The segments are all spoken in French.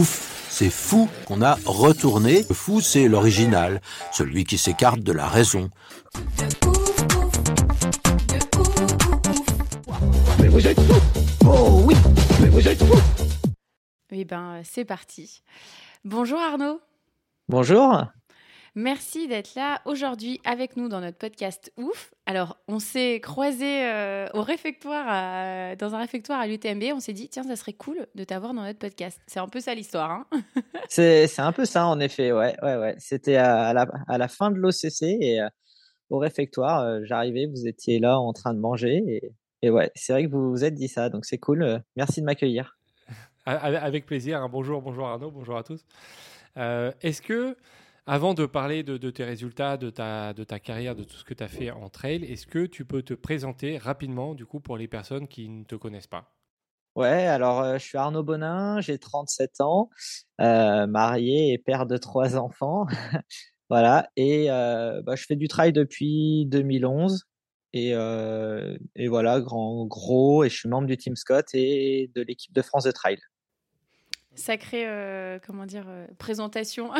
Ouf, c'est fou qu'on a retourné. Le fou, c'est l'original, celui qui s'écarte de la raison. Eh ben, c'est parti. Bonjour Arnaud. Bonjour. Merci d'être là aujourd'hui avec nous dans notre podcast Ouf. Alors, on s'est croisés euh, au réfectoire, à- dans un réfectoire à l'UTMB. On s'est dit, tiens, ça serait cool de t'avoir dans notre podcast. C'est un peu ça l'histoire. Hein C'est c'est un peu ça en effet, ouais, ouais, ouais. C'était à, à la, à la fin de l'OCC et euh, au réfectoire, euh, j'arrivais, vous étiez là en train de manger et, et ouais, c'est vrai que vous vous êtes dit ça, donc c'est cool. euh, merci de m'accueillir. Avec plaisir. hein. Bonjour, bonjour Arnaud, bonjour à tous. Euh, Est-ce que, avant de parler de, tes résultats, de ta, de ta carrière, de tout ce que tu as fait en trail, est-ce que tu peux te présenter rapidement, du coup, pour les personnes qui ne te connaissent pas? Ouais, alors euh, je suis Arnaud Bonin, j'ai 37 ans, euh, marié et père de trois enfants. Voilà, et euh, bah, je fais du trail depuis 2011. Et, euh, et voilà, grand, gros, et je suis membre du Team Scott et de l'équipe de France de trail. Sacrée, euh, comment dire, euh, présentation.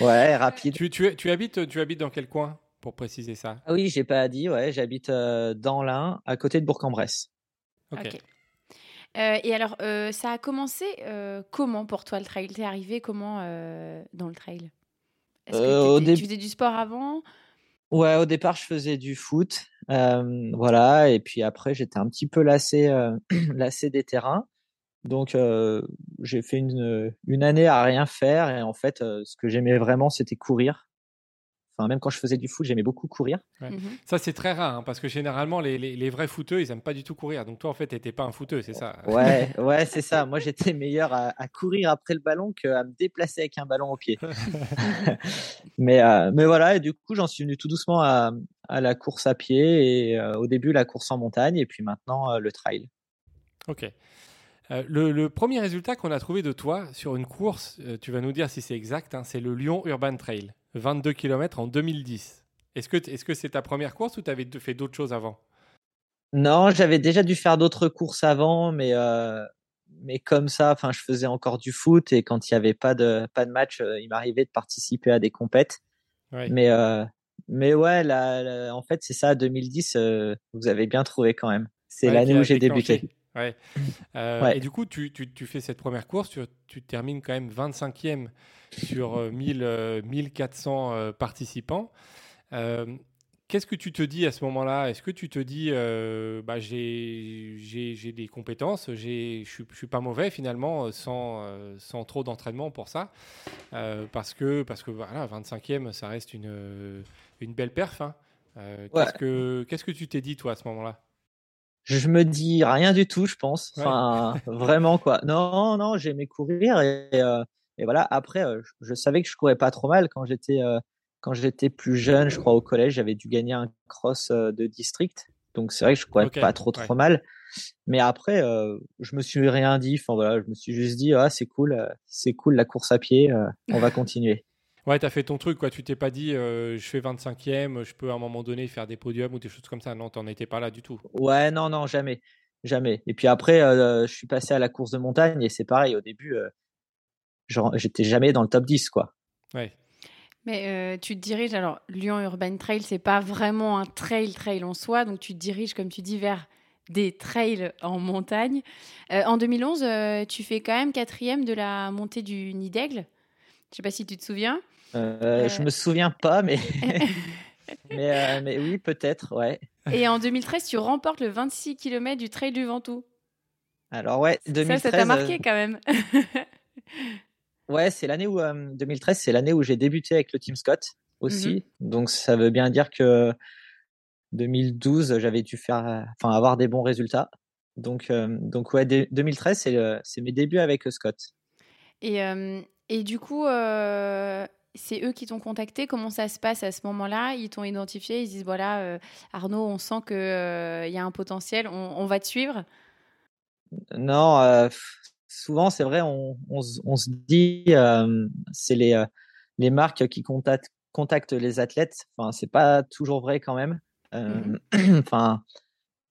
Ouais, rapide. tu, tu, tu habites, tu habites dans quel coin, pour préciser ça? Ah oui, j'ai pas dit, ouais, j'habite euh, dans l'Ain, à côté de Bourg-en-Bresse. Ok. Ok. Euh, et alors, euh, ça a commencé euh, comment pour toi le trail? T'es arrivé comment euh, dans le trail? Est-ce que Euh, au t'étais- dé- tu faisais du sport avant? Ouais, au départ, je faisais du foot, euh, voilà, et puis après, j'étais un petit peu lassé, euh, lassé des terrains. Donc, euh, j'ai fait une, une année à rien faire, et en fait, euh, ce que j'aimais vraiment, c'était courir. Enfin, même quand je faisais du foot, j'aimais beaucoup courir. Ouais. Mhm. Ça, c'est très rare, hein, parce que généralement, les, les, les vrais footeux, ils aiment pas du tout courir. Donc, toi, en fait, tu n'étais pas un footeux, c'est ça? Ouais, ouais, c'est ça. Moi, j'étais meilleur à, à courir après le ballon qu'à me déplacer avec un ballon au pied. mais, euh, mais voilà, et du coup, j'en suis venu tout doucement à, à la course à pied et euh, au début la course en montagne et puis maintenant euh, le trail. Ok. Euh, le, le premier résultat qu'on a trouvé de toi sur une course, euh, tu vas nous dire si c'est exact, hein, c'est le Lyon Urban Trail, 22 km en 2010. Est-ce que c'est ta première course ou tu avais fait d'autres choses avant? Non, j'avais déjà dû faire d'autres courses avant, mais euh, mais comme ça, je faisais encore du foot et quand il y avait pas de pas de match, il m'arrivait de participer à des compètes. Ouais. Mais mais ouais, là, là, en fait, c'est ça, 2010. euh, vous avez bien trouvé quand même. C'est Ouais, l'année où j'ai débuté. Ouais. Euh, Ouais. Et du coup, tu, tu, tu fais cette première course, tu, tu termines quand même 25e sur euh, 1000, euh, 1400 euh, participants. Euh, Qu'est-ce que tu te dis à ce moment-là? Est-ce que tu te dis, bah, j'ai des compétences, je ne suis pas mauvais finalement sans, sans trop d'entraînement pour ça? Parce que, parce que voilà, 25e, ça reste une, une belle perf. hein. Ouais. Qu'est-ce que qu'est-ce que tu t'es dit toi à ce moment-là? Je me dis rien du tout, je pense. Ouais. Enfin, vraiment quoi. Non, non, j'aimais courir et, euh, et voilà. Après, euh, je, je savais que je courais pas trop mal quand j'étais euh, quand j'étais plus jeune. Je crois au collège, j'avais dû gagner un cross euh, de district. Donc c'est vrai que je courais pas trop trop ouais. mal. Mais après, euh, je me suis rien dit. Enfin voilà, je me suis juste dit ah c'est cool, euh, c'est cool la course à pied. on va continuer. Ouais, t'as fait ton truc, quoi. Tu t'es pas dit, euh, je fais 25e, je peux à un moment donné faire des podiums ou des choses comme ça. Non, t'en étais pas là du tout. Ouais, non, non, jamais, jamais. Et puis après, euh, je suis passé à la course de montagne et c'est pareil. Au début, euh, j'étais jamais dans le top 10 quoi. Ouais. Mais euh, tu te diriges, alors Lyon Urban Trail, c'est pas vraiment un trail trail en soi, donc tu te diriges, comme tu dis, vers des trails en montagne. Euh, en 2011, euh, tu fais quand même quatrième de la montée du Nid d'Aigle. Je sais pas si tu te souviens. Euh, Je Euh. me souviens pas, mais mais, euh, mais oui, peut-être, ouais. Et en 2013, tu remportes le 26 km du Trail du Ventoux. Alors ouais, Ça, 2013. ça t'a euh, marqué quand même. Ouais, c'est l'année où euh, 2013, c'est l'année où j'ai débuté avec le Team Scott aussi. Donc ça veut bien dire que 2012, j'avais dû faire, euh, enfin avoir des bons résultats. Donc, donc ouais, 2013, c'est mes débuts avec Scott. Et, et du coup, c'est eux qui t'ont contacté. Comment ça se passe à ce moment-là? Ils t'ont identifié, ils disent voilà, Arnaud, on sent qu'il il y a un potentiel, on, va te suivre? Non, souvent, c'est vrai, on, on, se dit, c'est les, les marques qui contactent, contactent les athlètes. Enfin, c'est pas toujours vrai quand même. Mmh enfin,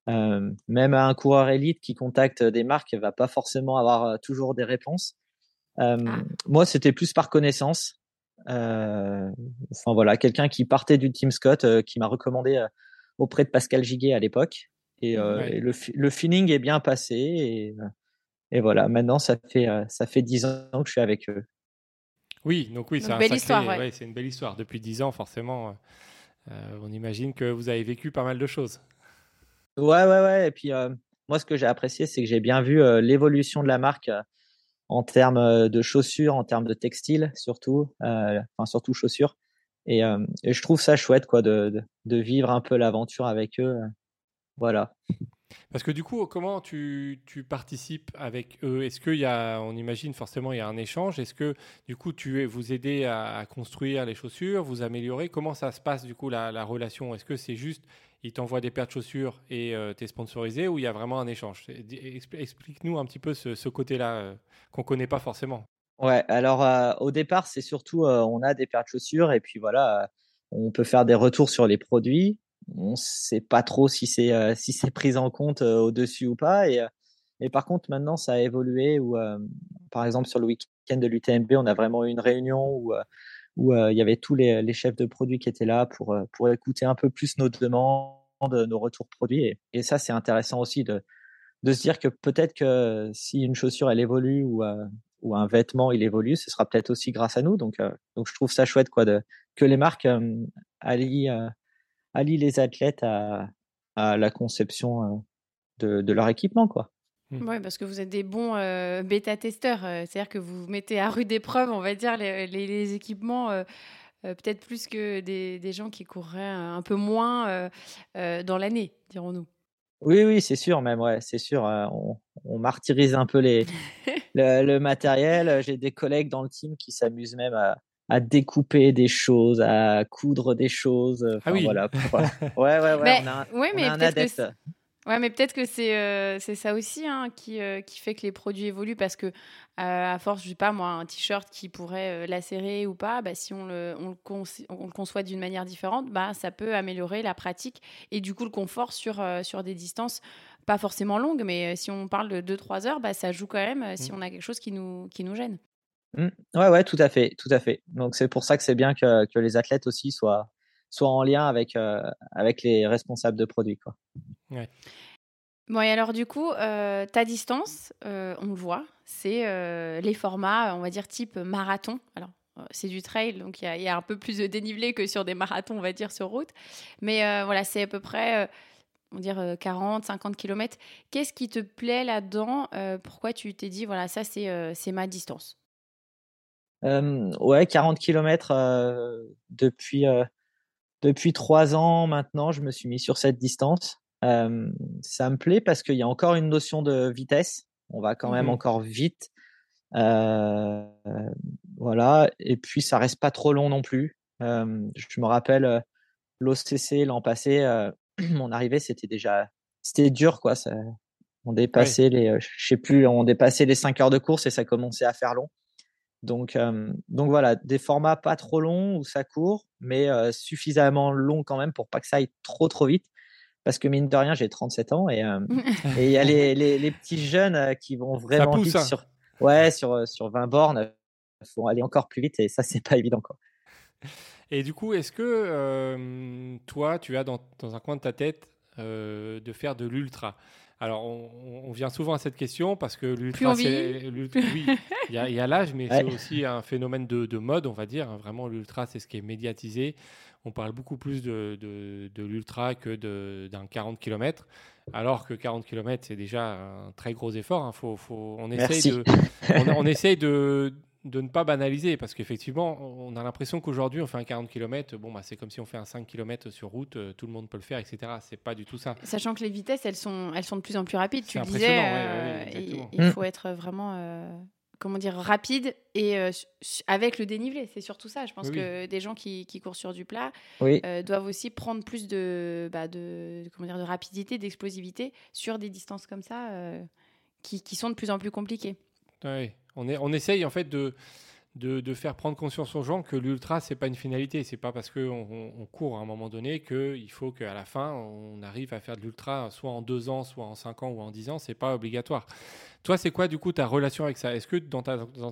euh, même un coureur élite qui contacte des marques va pas forcément avoir euh, toujours des réponses. Euh, ah. Moi, c'était plus par connaissance. Enfin voilà, quelqu'un qui partait du Team Scott, qui m'a recommandé auprès de Pascal Giguet à l'époque. Et, le, le, feeling est bien passé. Et, et voilà, maintenant ça fait ça fait dix ans que je suis avec eux. Oui, donc oui, c'est un ouais. c'est une belle histoire. Depuis dix ans, forcément, on imagine que vous avez vécu pas mal de choses. Ouais, ouais, ouais. Et puis, euh, moi, ce que j'ai apprécié, c'est que j'ai bien vu euh, l'évolution de la marque euh, en termes de chaussures, en termes de textiles, surtout, enfin, surtout chaussures. Et, et, je trouve ça chouette, quoi, de, de, vivre un peu l'aventure avec eux. voilà. Parce que du coup, comment tu, tu participes avec eux? Est-ce qu'il y a, on imagine forcément, il y a un échange? Est-ce que du coup, tu vous aidez à, construire les chaussures, vous améliorer Comment ça se passe du coup la, la relation? Est-ce que c'est juste il t'envoie des paires de chaussures et euh, tu es sponsorisé ou il y a vraiment un échange? Explique-nous un petit peu ce, côté-là euh, qu'on connaît pas forcément. Ouais, alors euh, au départ, c'est surtout on a des paires de chaussures et puis voilà, on peut faire des retours sur les produits. On sait pas trop si c'est si c'est pris en compte au-dessus ou pas. Et, et par contre, maintenant, ça a évolué où, par exemple, sur le week-end de l'UTMB, on a vraiment eu une réunion où où euh, il y avait tous les, chefs de produits qui étaient là pour, euh, pour écouter un peu plus nos demandes, nos retours produits. Et, ça, c'est intéressant aussi de, de se dire que peut-être que si une chaussure, elle évolue ou, euh, ou un vêtement, il évolue, ce sera peut-être aussi grâce à nous. Donc, donc je trouve ça chouette quoi, de, que les marques allient, allient les athlètes à, à la conception de, de leur équipement. quoi. Mmh. Oui, parce que vous êtes des bons euh, bêta-testeurs. C'est-à-dire que vous mettez à rude épreuve, on va dire, les, équipements, euh, peut-être plus que des, des, gens qui courraient un peu moins dans l'année, dirons-nous. Oui, oui, c'est sûr, même, ouais, c'est sûr. On, on, martyrise un peu les, le, matériel. J'ai des collègues dans le team qui s'amusent même à, à découper des choses, à coudre des choses. ah oui. Voilà. ouais, ouais, ouais. Mais, on a, oui, mais un adepte. Ouais, mais peut-être que c'est euh, c'est ça aussi hein, qui, euh, qui fait que les produits évoluent parce que, euh, à force, je sais pas moi, un t-shirt qui pourrait lacérer ou pas, bah, si on le, on le, on le conçoit d'une manière différente, bah, ça peut améliorer la pratique et du coup le confort sur, sur des distances pas forcément longues, mais si on parle de 2-3 heures, bah, ça joue quand même si mmh. on a quelque chose qui nous, qui nous gêne. Mmh. Ouais, ouais, tout à fait, tout à fait. Donc c'est pour ça que c'est bien que, que les athlètes aussi soient, soient en lien avec, avec les responsables de produits. Quoi. Ouais. Bon, et alors du coup, euh, ta distance, euh, on le voit, c'est euh, les formats, on va dire type marathon. Alors, c'est du trail, donc il y, a un peu plus de dénivelé que sur des marathons, on va dire, sur route. Mais voilà, c'est à peu près, on va dire, 40, 50 km. Qu'est-ce qui te plaît là-dedans? Pourquoi tu t'es dit, voilà, ça, c'est ma distance? Ouais, 40 km depuis, depuis trois ans maintenant, je me suis mis sur cette distance ça me plaît parce qu'il y a encore une notion de vitesse. On va quand même mmh encore vite. voilà. Et puis, ça reste pas trop long non plus. je me rappelle l'OCC l'an passé, mon arrivée, c'était déjà, c'était dur, quoi. Ça, on dépassait les, je sais plus, on dépassait les 5 heures de course et ça commençait à faire long. Donc, donc voilà, des formats pas trop longs où ça court, mais suffisamment long quand même pour pas que ça aille trop trop vite parce que mine de rien, j'ai 37 ans et euh, il y a les, les, petits jeunes qui vont vraiment vite hein. sur ouais sur sur 20 bornes, faut aller encore plus vite et ça c'est pas évident quoi. Et du coup, est-ce que toi, tu as dans, dans, un coin de ta tête de faire de l'ultra? Alors, on, vient souvent à cette question parce que l'ultra, c'est. Oui, il y a, l'âge, mais c'est aussi un phénomène de, de, mode, on va dire. Vraiment, l'ultra, c'est ce qui est médiatisé on parle beaucoup plus de, de, l'ultra que d'un 40 km, alors que 40 km, c'est déjà un très gros effort. Hein. Faut, faut, on, essaye de, on, essaye de, de ne pas banaliser parce qu'effectivement, on a l'impression qu'aujourd'hui, on fait un 40 km, bon, bah, c'est comme si on fait un 5 km sur route, euh, tout le monde peut le faire, etc. C'est pas du tout ça. Sachant que les vitesses, elles sont, elles sont de plus en plus rapides. Tu le disais, ouais, euh, ouais, il, il Mm. faut être vraiment, euh, comment dire, rapide et euh, avec le dénivelé. C'est surtout ça. Je pense Oui, que des gens qui, qui courent sur du plat Oui. euh, doivent aussi prendre plus de, bah, de, comment dire, de rapidité, d'explosivité sur des distances comme ça euh, qui, qui sont de plus en plus compliquées. Ouais, on, est, on essaye en fait de, de, faire prendre conscience aux gens que l'ultra, c'est pas une finalité. C'est pas parce qu'on on, on court à un moment donné qu'il faut qu'à la fin, on arrive à faire de l'ultra soit en deux ans, soit en cinq ans ou en dix ans. C'est pas obligatoire. Toi, c'est quoi du coup ta relation avec ça? Est-ce que dans,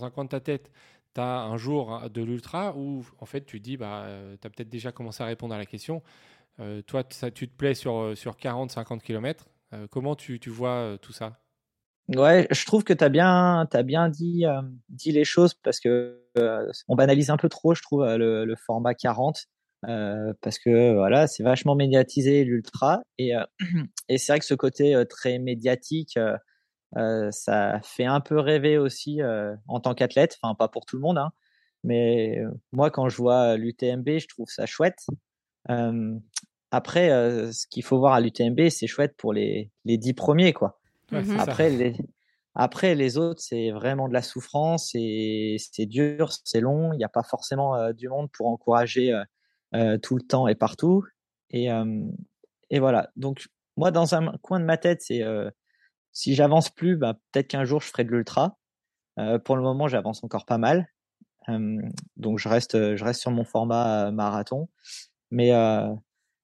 un coin de ta tête, tu as un jour de l'ultra ou en fait tu dis, bah, tu as peut-être déjà commencé à répondre à la question. Euh, toi, ça, tu te plais sur, euh, sur 40, 50 km. comment tu, tu vois euh, tout ça? Ouais, je trouve que tu as bien, t'as bien dit, euh, dit les choses parce que euh, on banalise un peu trop, je trouve, euh, le, le format 40 euh, parce que voilà, c'est vachement médiatisé l'ultra et, euh, et c'est vrai que ce côté euh, très médiatique, ça fait un peu rêver aussi en tant qu'athlète, enfin pas pour tout le monde, hein, mais moi quand je vois l'UTMB, je trouve ça chouette. Après, ce qu'il faut voir à l'UTMB, c'est chouette pour les les dix premiers, quoi. Ouais, ça. Après les, après, les autres, c'est vraiment de la souffrance et c'est dur, c'est long. Il n'y a pas forcément euh, du monde pour encourager euh, euh, tout le temps et partout. Et, euh, et voilà. Donc, moi, dans un coin de ma tête, c'est euh, si j'avance plus, bah, peut-être qu'un jour, je ferai de l'ultra. Euh, pour le moment, j'avance encore pas mal. Euh, donc, je reste, je reste sur mon format euh, marathon. Mais, euh,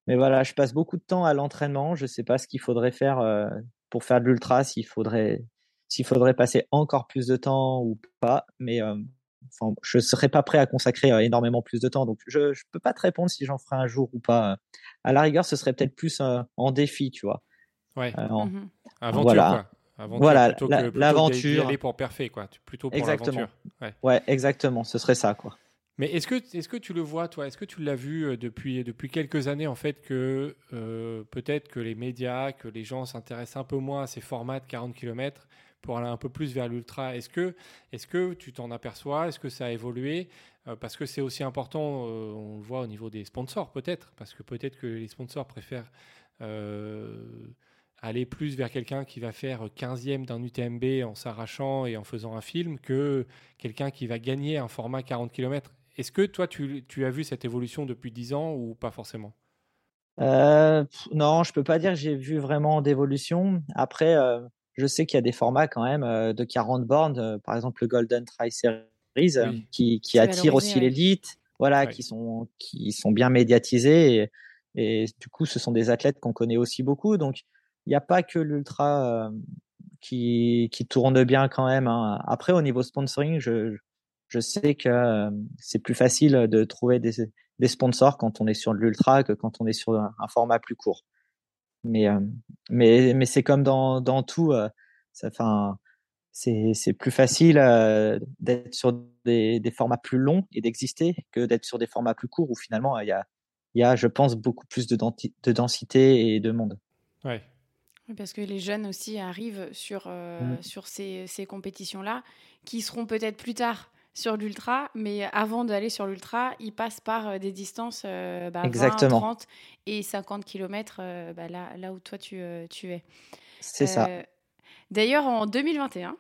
mais voilà, je passe beaucoup de temps à l'entraînement. Je sais pas ce qu'il faudrait faire euh, pour faire de l'ultra, s'il faudrait, s'il faudrait passer encore plus de temps ou pas. Mais euh, enfin, je serais pas prêt à consacrer euh, énormément plus de temps. Donc, je, je peux pas te répondre si j'en ferai un jour ou pas. À la rigueur, ce serait peut-être plus euh, en défi, tu vois. Ouais, Euh, en- aventure voilà. quoi. Aventure Voilà, la- l'aventure. aller pour parfait quoi. Tu- Plutôt pour l'aventure. Ouais. Ouais, exactement. Ce serait ça, quoi. Mais est-ce que, est que tu le vois, toi? Est-ce que tu l'as vu euh, depuis, depuis quelques années, en fait, que euh, peut-être que les médias, que les gens s'intéressent un peu moins à ces formats de 40 km pour aller un peu plus vers l'ultra? Est-ce que, tu t'en aperçois? Est-ce que ça a évolué? Euh, Parce que c'est aussi important, euh, on le voit au niveau des sponsors, peut-être, parce que peut-être que les sponsors préfèrent euh, aller plus vers quelqu'un qui va faire 15e d'un UTMB en s'arrachant et en faisant un film que quelqu'un qui va gagner un format 40 km. Est-ce que toi, tu, tu, as vu cette évolution depuis 10 ans ou pas forcément? Euh, Non, je peux pas dire que j'ai vu vraiment d'évolution. Après, euh, je sais qu'il y a des formats quand même euh, de 40 bornes, euh, par exemple le Golden Tri Series, Oui. qui, qui valorisé, aussi ouais. l'élite, voilà, Ouais. qui sont qui sont bien médiatisés. Et, et du coup, ce sont des athlètes qu'on connaît aussi beaucoup. Donc, il n'y a pas que l'ultra euh, qui, qui tourne bien quand même. hein. Après, au niveau sponsoring, je, je sais que euh, c'est plus facile de trouver des, des sponsors quand on est sur de l'ultra que quand on est sur un, un format plus court. Mais, euh, mais, mais c'est comme dans, dans tout. euh, enfin, c'est, c'est plus facile euh, d'être sur des, des formats plus longs et d'exister que d'être sur des formats plus courts où finalement il y a, il y a, je pense, beaucoup plus de, densité et de monde. Ouais. Oui, Parce que les jeunes aussi arrivent sur, euh, Mm. sur ces, ces compétitions-là, qui seront peut-être plus tard sur l'ultra, mais avant d'aller sur l'ultra, ils passent par euh, des distances euh, bah, 20, Exactement. 30 et 50 km là, là où toi tu, euh, tu es. C'est ça. Euh, D'ailleurs, en 2021,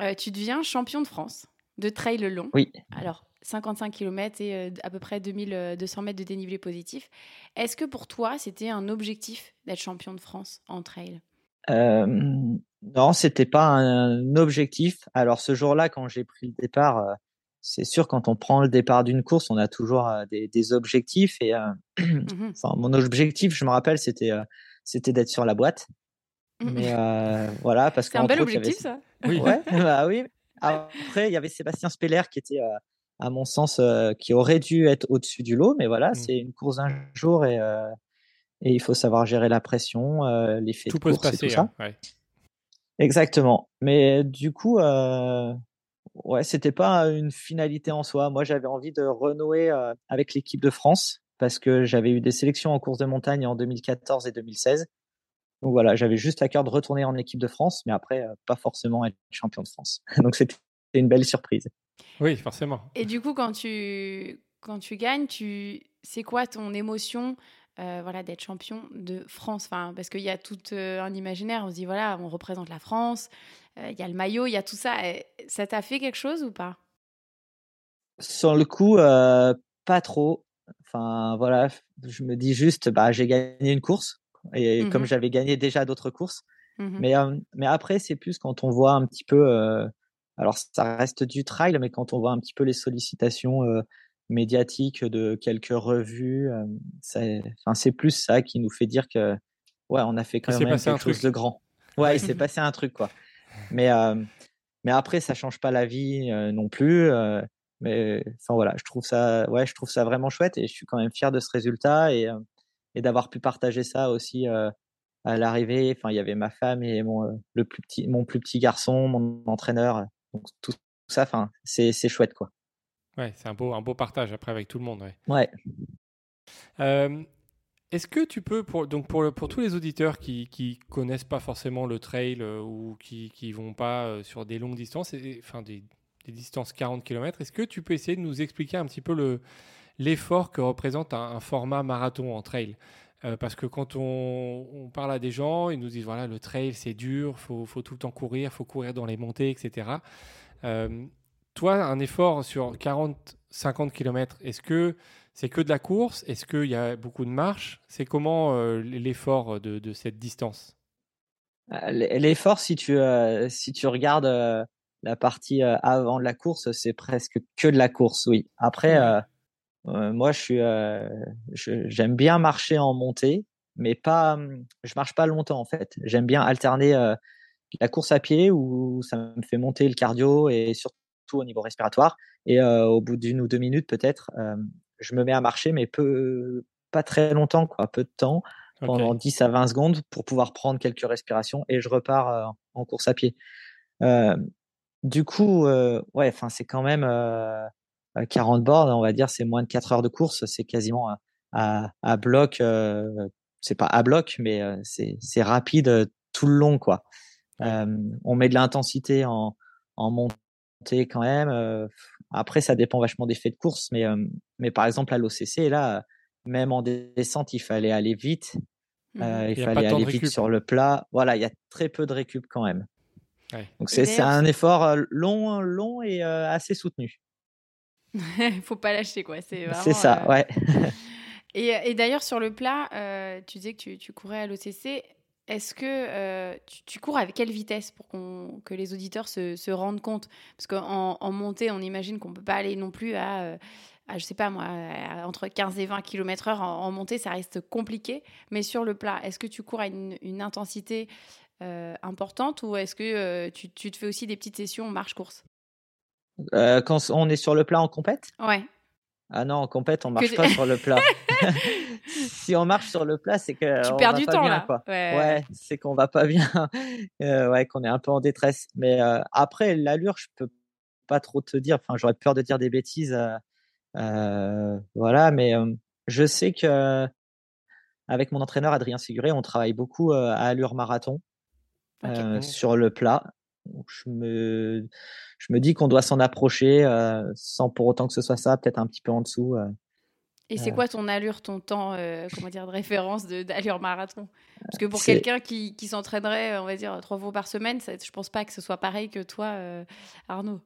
euh, tu deviens champion de France de trail long. Oui. Alors, 55 km et euh, à peu près 2200 mètres de dénivelé positif. Est-ce que pour toi, c'était un objectif d'être champion de France en trail? Euh, non, c'était pas un objectif. Alors ce jour-là, quand j'ai pris le départ, euh, c'est sûr quand on prend le départ d'une course, on a toujours euh, des, des objectifs. Et euh, enfin, mon objectif, je me rappelle, c'était euh, c'était d'être sur la boîte. Mais euh, voilà, parce C'est un bel autres, il y avait- objectif, ça Oui. Ouais, bah oui. Après, il y avait Sébastien Speller qui était, euh, à mon sens, euh, qui aurait dû être au-dessus du lot, mais voilà, Mm. c'est une course d'un jour et, euh, et il faut savoir gérer la pression, euh, les faits Tout de peut se course et passer. tout ça. hein, ouais. Exactement. Mais du coup, euh, ouais, c'était pas une finalité en soi. Moi, j'avais envie de renouer euh, avec l'équipe de France parce que j'avais eu des sélections en course de montagne en 2014 et 2016. Donc voilà, j'avais juste à cœur de retourner en équipe de France, mais après, euh, pas forcément être champion de France. Donc c'était une belle surprise. Oui, forcément. Et du coup, quand tu, quand tu gagnes, tu... c'est quoi ton émotion euh, voilà, d'être champion de France enfin, Parce qu'il y a tout euh, un imaginaire, on se dit, voilà, on représente la France, euh, il y a le maillot, il y a tout ça. ça t'a fait quelque chose ou pas? Sur le coup, pas trop. Enfin, voilà, je me dis juste, bah, j'ai gagné une course. Et comme mmh j'avais gagné déjà d'autres courses. Mmh mais, mais après, c'est plus quand on voit un petit peu alors ça reste du trail, mais quand on voit un petit peu les sollicitations médiatiques de quelques revues, c'est plus ça qui nous fait dire que ouais, on a fait quand même quelque chose de grand. Ouais, il s'est passé un truc quoi. Mais mais après ça change pas la vie non plus. mais enfin voilà, je trouve ça ouais, je trouve ça vraiment chouette et je suis quand même fier de ce résultat et et d'avoir pu partager ça aussi à l'arrivée. Enfin, il y avait ma femme et mon le plus petit mon plus petit garçon, mon entraîneur donc tout ça, enfin, c'est chouette quoi. Ouais, c'est un beau, un beau partage après avec tout le monde. Ouais. ouais. Euh, est-ce que tu peux, pour, donc pour, pour tous les auditeurs qui ne connaissent pas forcément le trail euh, ou qui ne vont pas euh, sur des longues distances, enfin des, des, distances 40 km, est-ce que tu peux essayer de nous expliquer un petit peu l'effort que représente un, format marathon en trail? Parce que quand on, on, parle à des gens, ils nous disent voilà, le trail c'est dur, il faut, faut, tout le temps courir, il faut courir dans les montées, etc. toi, un effort sur 40-50 km, est-ce que c'est que de la course? Est-ce qu'il y a beaucoup de marche? C'est comment euh, l'effort de, de, cette distance? Euh, L'effort, si tu, euh, si tu regardes la partie avant de la course, c'est presque que de la course, oui. Après, moi, je suis, j'aime bien marcher en montée, mais pas, hum, je marche pas longtemps en fait. J'aime bien alterner la course à pied où ça me fait monter le cardio et surtout au niveau respiratoire. Et au bout d'une ou deux minutes peut-être, je me mets à marcher, mais peu, pas très longtemps, quoi, peu de temps, pendant 10 à 20 secondes pour pouvoir prendre quelques respirations et je repars euh, en course à pied. Euh, du coup, euh, ouais, enfin, c'est quand même 40 bornes, on va dire, c'est moins de 4 heures de course, c'est quasiment à, à, bloc, c'est pas à bloc, mais c'est rapide tout le long, quoi. on met de l'intensité en, en montée quand même. Après, ça dépend vachement des faits de course, mais, mais par exemple, à l'OCC, là, même en descente, il fallait aller vite. Mmh euh, il, fallait aller vite sur le plat. Voilà, il y a très peu de récup quand même. Donc c'est un effort long, long et assez soutenu. Il faut pas lâcher quoi. C'est ça, ouais. et, et d'ailleurs sur le plat, tu disais que tu, tu courais à l'OCC. Est-ce que euh, tu, cours avec quelle vitesse pour que les auditeurs se, rendent compte? Parce qu'en en montée, on imagine qu'on ne peut pas aller non plus à, euh, je sais pas moi, entre 15 et 20 km/h en, montée, ça reste compliqué. Mais sur le plat, est-ce que tu cours à une, intensité euh, importante ou est-ce que tu, te fais aussi des petites sessions marche-course? Quand on est sur le plat en compète? Ouais. Ah non, en compète, on marche pas sur le plat. si on marche sur le plat, c'est que tu perds du temps là. Ouais, c'est qu'on va pas bien, euh, ouais, qu'on est un peu en détresse. Mais euh, après l'allure, je peux pas trop te dire. Enfin, j'aurais peur de dire des bêtises. Euh, voilà, mais je sais que avec mon entraîneur Adrien Siguré, on travaille beaucoup à allure marathon sur le plat. Je me je me dis qu'on doit s'en approcher sans pour autant que ce soit ça, peut-être un petit peu en dessous. Et c'est quoi ton allure, ton temps, comment dire, de référence d'allure marathon? Parce que pour quelqu'un qui, qui s'entraînerait, on va dire, trois fois par semaine, ça, je pense pas que ce soit pareil que toi, Arnaud.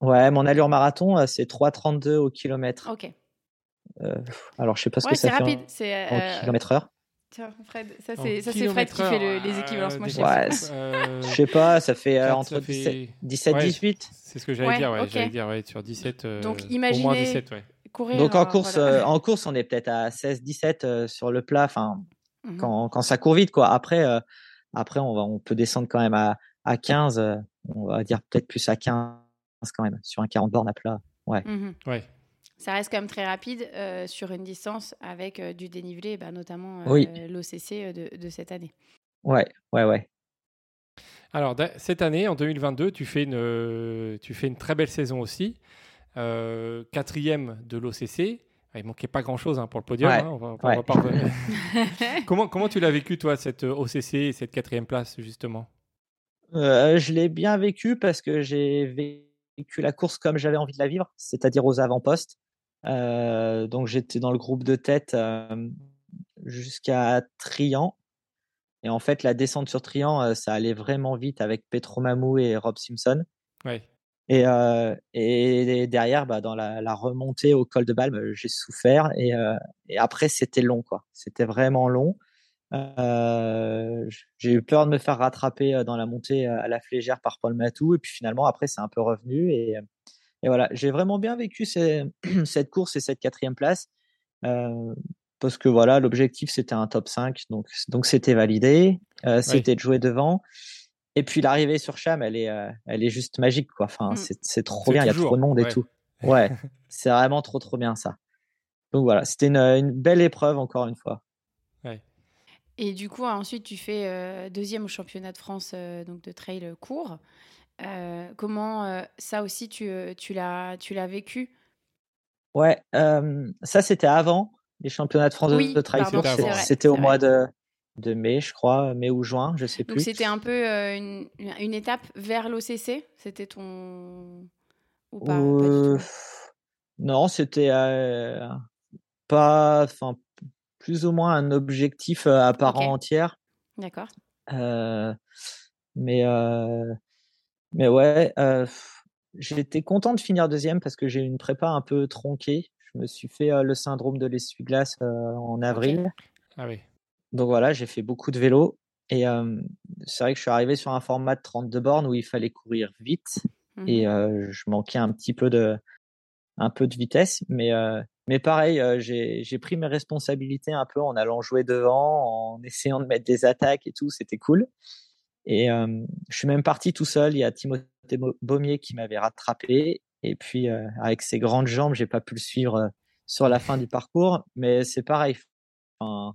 Ouais, mon allure marathon, c'est 3,32 au kilomètre. Ok. alors, je sais pas ce que ça fait rapide. en, kilomètre heure. Tiens, Fred, ça c'est Fred qui fait le, les équivalences. Moi, je sais euh, je sais pas, ça fait euh, entre 17, 18. C'est ce que j'allais dire, ouais, j'allais dire ouais, sur 17. Euh, Donc imaginez au moins 17, ouais. courir. Donc en course, en course, on est peut-être à 16, 17 sur le plat, enfin mhm. quand, quand ça court vite quoi. Après, après on va, on peut descendre quand même à, à 15, on va dire peut-être plus à 15 quand même sur un 40 bornes à plat. Ouais. Mhm. Ouais ça reste quand même très rapide euh, sur une distance avec euh, du dénivelé, bah, notamment euh, l'OCC de, cette année. Ouais, ouais, ouais. Alors, cette année, en 2022, tu fais une, tu fais une très belle saison aussi. quatrième de l'OCC. Il manquait pas grand-chose hein, pour le podium. Hein, comment, comment tu l'as vécu, toi, cette OCC et cette quatrième place, justement? Je l'ai bien vécu parce que j'ai vécu la course comme j'avais envie de la vivre, c'est-à-dire aux avant-postes. Donc j'étais dans le groupe de tête jusqu'à Trian. Et en fait, la descente sur Trian, ça allait vraiment vite avec Petro Mamou et Rob Simpson. Et, et, derrière, bah, dans la, remontée au col de Balme, j'ai souffert. Et, et après, c'était long, quoi. C'était vraiment long. j'ai eu peur de me faire rattraper dans la montée à la flégère par Paul Matou. Et puis finalement, après, c'est un peu revenu. Et, et voilà, j'ai vraiment bien vécu cette course et cette quatrième place. parce que voilà, l'objectif c'était un top 5, donc donc c'était validé, c'était de jouer devant. Et puis l'arrivée sur Cham, elle est, euh, elle est juste magique, quoi. Enfin, mmh. c'est trop bien, il y a trop de monde et tout. Ouais, c'est vraiment trop trop bien ça. Donc voilà, c'était une, belle épreuve encore une fois. Et du coup, ensuite, tu fais euh, deuxième au championnat de France euh, donc de trail court. Comment ça aussi tu, tu l'as tu l'as vécu? Ouais, ça c'était avant les championnats de France de trail. C'était au mois de de mai, je crois, mai ou juin, je sais plus. Donc c'était un peu euh, une, étape vers l'OCC C'était ton. Ou pas, euh, Non, c'était euh, pas. Enfin, plus ou moins un objectif à part entière. D'accord. mais, mais ouais, j'étais content de finir deuxième parce que j'ai eu une prépa un peu tronquée. Je me suis fait le syndrome de l'essuie-glace en avril. Ah oui. Donc voilà, j'ai fait beaucoup de vélo. Et c'est vrai que je suis arrivé sur un format de 32 bornes où il fallait courir vite. Et mmh je manquais un petit peu de, un peu de vitesse. Mais, mais pareil, j'ai pris mes responsabilités un peu en allant jouer devant, en essayant de mettre des attaques et tout. C'était cool. Et je suis même parti tout seul. Il y a Timothée Baumier qui m'avait rattrapé. Et puis, avec ses grandes jambes, j'ai pas pu le suivre sur la fin du parcours. Mais c'est pareil. Enfin,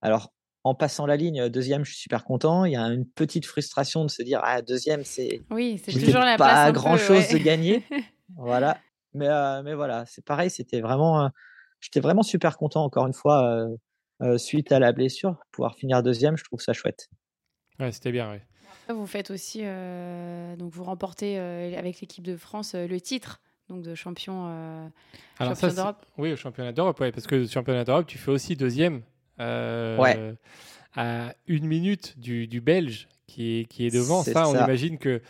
alors, en passant la ligne, deuxième, je suis super content. Il y a une petite frustration de se dire, ah, deuxième, c'est. Oui, c'est toujours la Pas grand chose de gagner. voilà. Mais, euh, mais voilà, c'est pareil, c'était vraiment. Euh, j'étais vraiment super content, encore une fois, euh, suite à la blessure. Pouvoir finir deuxième, je trouve ça chouette. Ouais, c'était bien, oui. Vous faites aussi. donc, vous remportez avec l'équipe de France le titre donc de champion, champion d'Europe. Oui, au championnat d'Europe, ouais, parce que le championnat d'Europe, tu fais aussi deuxième euh, à une minute du, Belge qui est, qui est devant. Ça, on imagine que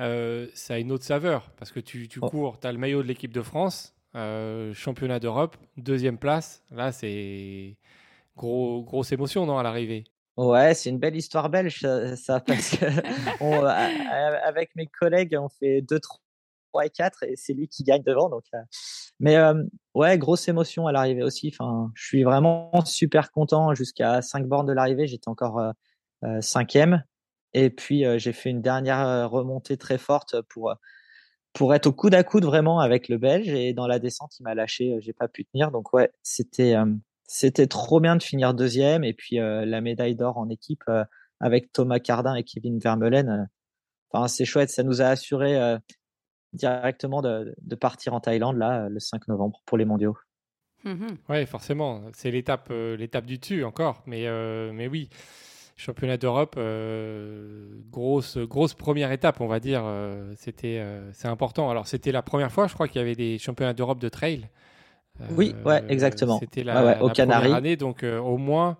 euh, ça a une autre saveur parce que tu, tu oh. cours, tu as le maillot de l'équipe de France, euh, championnat d'Europe, deuxième place. Là, c'est gros, grosse émotion non, à l'arrivée? Ouais, c'est une belle histoire belge, ça, parce que avec mes collègues, on fait deux, trois 3 et 4 et c'est lui qui gagne devant. Donc, euh, mais euh, ouais, grosse émotion à l'arrivée aussi. Enfin, je suis vraiment super content. Jusqu'à 5 bornes de l'arrivée, j'étais encore euh, cinquième. Et puis j'ai fait une dernière remontée très forte pour pour être au coude à coude vraiment avec le Belge. Et dans la descente, il m'a lâché. J'ai pas pu tenir. Donc ouais, c'était c'était trop bien de finir deuxième. Et puis la médaille d'or en équipe avec Thomas Cardin et Kevin Vermeulen. Enfin, c'est chouette. Ça nous a assuré directement de, partir en Thaïlande là le 5 novembre pour les mondiaux. Mmh oui, forcément, c'est l'étape euh, l'étape du dessus encore, mais euh, mais oui, championnat d'Europe, euh, grosse grosse première étape, on va dire. c'était c'est important. Alors c'était la première fois, je crois qu'il y avait des championnats d'Europe de trail. Oui, ouais, exactement. C'était la, au première année, donc au moins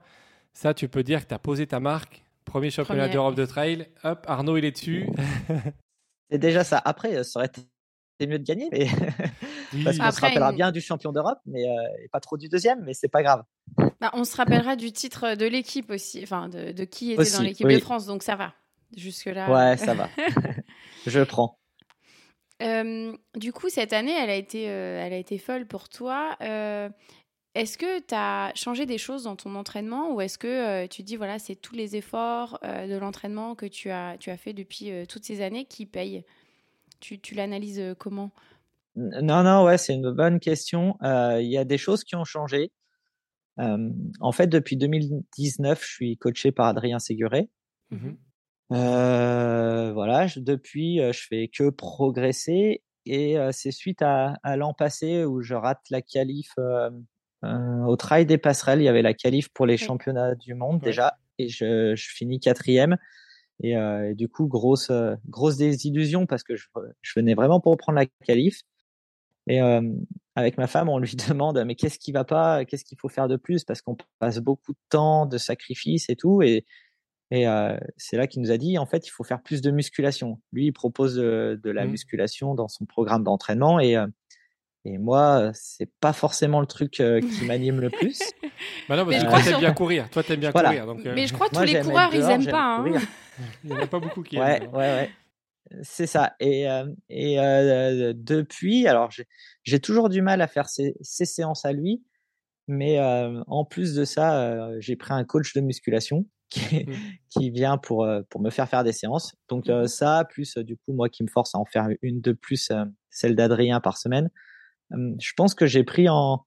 ça, tu peux dire que tu as posé ta marque. Premier championnat d'Europe de trail, hop, Arnaud il est dessus. C'est déjà ça. Après, ça aurait été mieux de gagner, mais parce qu'on se rappellera bien du champion d'Europe, mais euh, pas trop du deuxième, mais c'est pas grave. Bah, on se rappellera du titre de l'équipe aussi, enfin de, de qui était dans l'équipe de France, donc ça va. Jusque là. Ouais, ça va. Je prends. Euh, du coup, cette année, elle a été, euh, elle a été folle pour toi. Est-ce que tu as changé des choses dans ton entraînement ou est-ce que euh, tu dis, voilà, c'est tous les efforts euh, de l'entraînement que tu as, tu as fait depuis euh, toutes ces années qui payent? Tu, tu l'analyses comment? Non, non, ouais, c'est une bonne question. Il y a des choses qui ont changé. en fait, depuis 2019, je suis coaché par Adrien Séguré. Mmh voilà, depuis, je fais que progresser et c'est suite à, à l'an passé où je rate la qualif euh, au trail des passerelles, il y avait la qualif pour les championnats du monde déjà, et je, je, finis quatrième. Et, et du coup, grosse, grosse désillusion parce que je, je venais vraiment pour prendre la qualif. Et avec ma femme, on lui demande mais qu'est-ce qui va pas, qu'est-ce qu'il faut faire de plus? Parce qu'on passe beaucoup de temps, de sacrifices et tout. Et, et c'est là qu'il nous a dit en fait il faut faire plus de musculation. Lui, il propose de, la mmh. musculation dans son programme d'entraînement et et moi, c'est pas forcément le truc qui m'anime le plus. bah non, mais je crois que t'aimes bien courir. Toi, t'aimes bien courir. Donc, Mais je crois que tous les coureurs, ils aiment pas. Hein. Il n'y en a pas beaucoup qui ouais, aiment. Ouais, ouais. C'est ça. Et, et depuis, alors j'ai toujours du mal à faire ces, séances à lui, mais en plus de ça, j'ai pris un coach de musculation qui, mmh. qui vient pour, pour me faire faire des séances. Donc mmh ça, plus du coup moi qui me force à en faire une de plus, celle d'Adrien par semaine. je pense que j'ai pris en,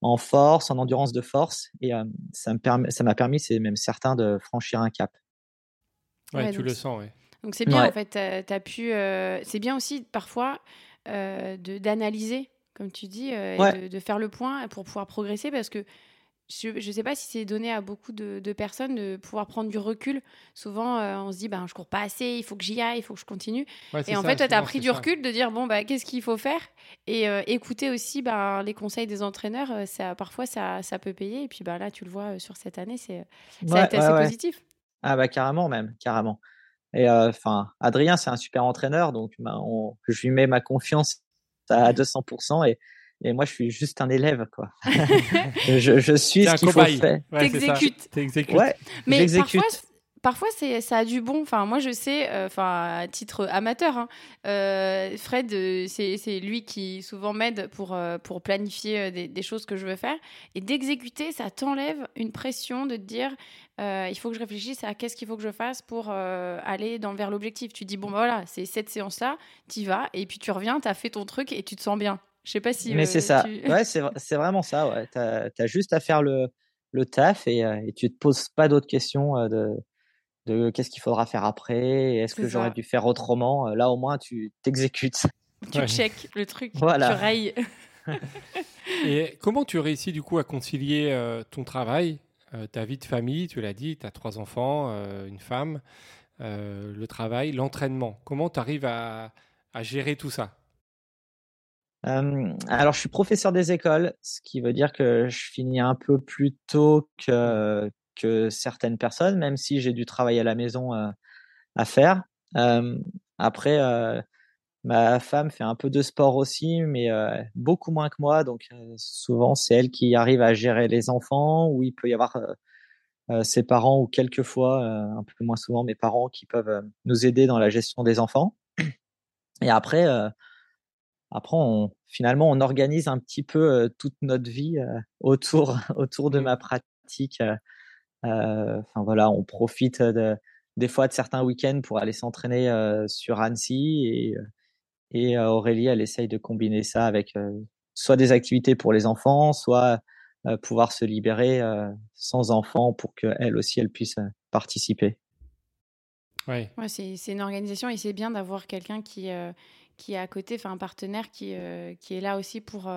en force, en endurance de force, et ça me ça m'a permis, c'est même certain, de franchir un cap. Ouais, tu le sens, ouais. Donc c'est bien en fait, tu as, pu. Euh, c'est bien aussi parfois euh, d'analyser, comme tu dis, euh, de, faire le point pour pouvoir progresser parce que je ne sais pas si c'est donné à beaucoup de, personnes de pouvoir prendre du recul. Souvent, on se dit, ben, je cours pas assez, il faut que j'y aille, il faut que je continue. et en fait, toi, tu as pris du recul de dire, bon, bah, qu'est-ce qu'il faut faire? Et écouter aussi ben, les conseils des entraîneurs, ça, parfois, ça, ça peut payer. Et puis bah, là, tu le vois sur cette année, c'est ça a été assez positif. Ah bah carrément même, carrément. Et enfin, Adrien, c'est un super entraîneur, donc bah, je lui mets ma confiance à 200%. Et, et moi, je suis juste un élève, quoi. je, je, suis ce qu'il faut faire. T'exécutes. Ouais, mais parfois, parfois c'est ça a du bon. Enfin, moi je sais, euh, enfin à titre amateur, hein, euh, Fred, euh, c'est lui qui souvent m'aide pour pour planifier des, choses que je veux faire et d'exécuter, ça t'enlève une pression de te dire il faut que je réfléchisse à qu'est-ce qu'il faut que je fasse pour aller dans vers l'objectif. Tu dis bon bah, voilà, c'est cette séance là, t'y vas et puis tu reviens, t'as fait ton truc et tu te sens bien. Je sais pas si. Mais c'est ça. Ouais, c'est vraiment ça. Ouais. T'as as juste à faire le le taf et, et tu te poses pas d'autres questions de de qu'est-ce qu'il faudra faire après, est-ce que j'aurais dû faire autrement. Là, au moins, tu t'exécutes. Tu check le truc, voilà. tu rayes. Et comment tu réussis du coup à concilier euh, ton travail, euh, ta vie de famille, tu l'as dit, tu as trois enfants, euh, une femme, le travail, l'entraînement? Comment tu arrives à, à, gérer tout ça? Alors, je suis professeur des écoles, ce qui veut dire que je finis un peu plus tôt que, que certaines personnes, même si j'ai du travail à la maison à faire. Après, ma femme fait un peu de sport aussi, mais beaucoup moins que moi. Donc, souvent, c'est elle qui arrive à gérer les enfants, ou il peut y avoir ses parents, ou quelquefois, un peu moins souvent, mes parents qui peuvent nous aider dans la gestion des enfants. Et après, après, on, finalement, on organise un petit peu toute notre vie autour, autour de mmh. ma pratique euh, enfin voilà, on profite de, des fois de certains week-ends pour aller s'entraîner euh, sur Annecy et, euh, et Aurélie, elle essaye de combiner ça avec soit des activités pour les enfants, soit pouvoir se libérer sans enfants pour qu'elle aussi, elle puisse participer. Oui. Ouais, c'est une organisation et c'est bien d'avoir quelqu'un qui, qui est à côté, enfin un partenaire qui, qui est là aussi pour,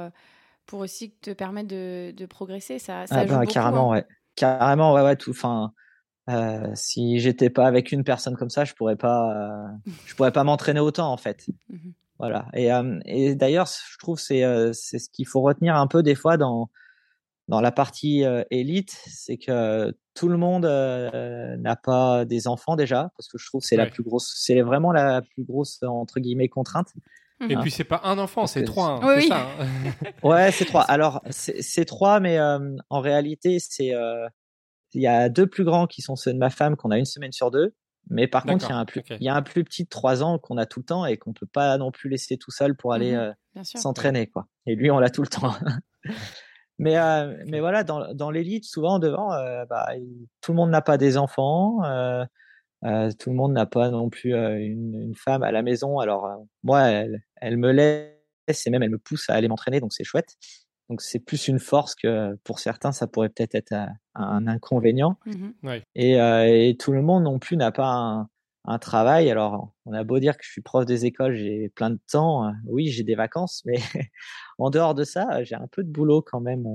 pour aussi te permettre de, de progresser. Ça, ça ah bah, carrément, hein. ouais. Carrément, ouais, ouais, tout. Enfin, euh, si j'étais pas avec une personne comme ça, je pourrais pas, euh, je pourrais pas m'entraîner autant en fait. Mmh voilà. Et, euh, et d'ailleurs, je trouve c'est euh, c'est ce qu'il faut retenir un peu des fois dans dans la partie élite, c'est que tout le monde n'a pas des enfants déjà, parce que je trouve c'est la plus grosse, c'est vraiment la plus grosse entre guillemets contrainte. Et puis c'est pas un enfant, c'est trois. Hein, oui, Ça, hein. ouais, c'est trois. Alors c'est trois, mais euh, en réalité c'est euh, il y a deux plus grands qui sont ceux de ma femme qu'on a une semaine sur deux. Mais par contre, il y a un plus, il y a un plus petit de trois ans qu'on a tout le temps et qu'on peut pas non plus laisser tout seul pour aller mmh euh, s'entraîner quoi. Et lui, on l'a tout le temps. mais mais voilà, dans dans l'élite, souvent devant, bah, tout le monde n'a pas des enfants. Euh, tout le monde n'a pas non plus euh, une, femme à la maison. Alors euh, moi, elle, me laisse et même elle me pousse à aller m'entraîner, donc c'est chouette. Donc c'est plus une force que pour certains, ça pourrait peut-être être un, inconvénient. Mmh et, tout le monde non plus n'a pas un, travail. Alors on a beau dire que je suis prof des écoles, j'ai plein de temps. Oui, j'ai des vacances, mais en dehors de ça, j'ai un peu de boulot quand même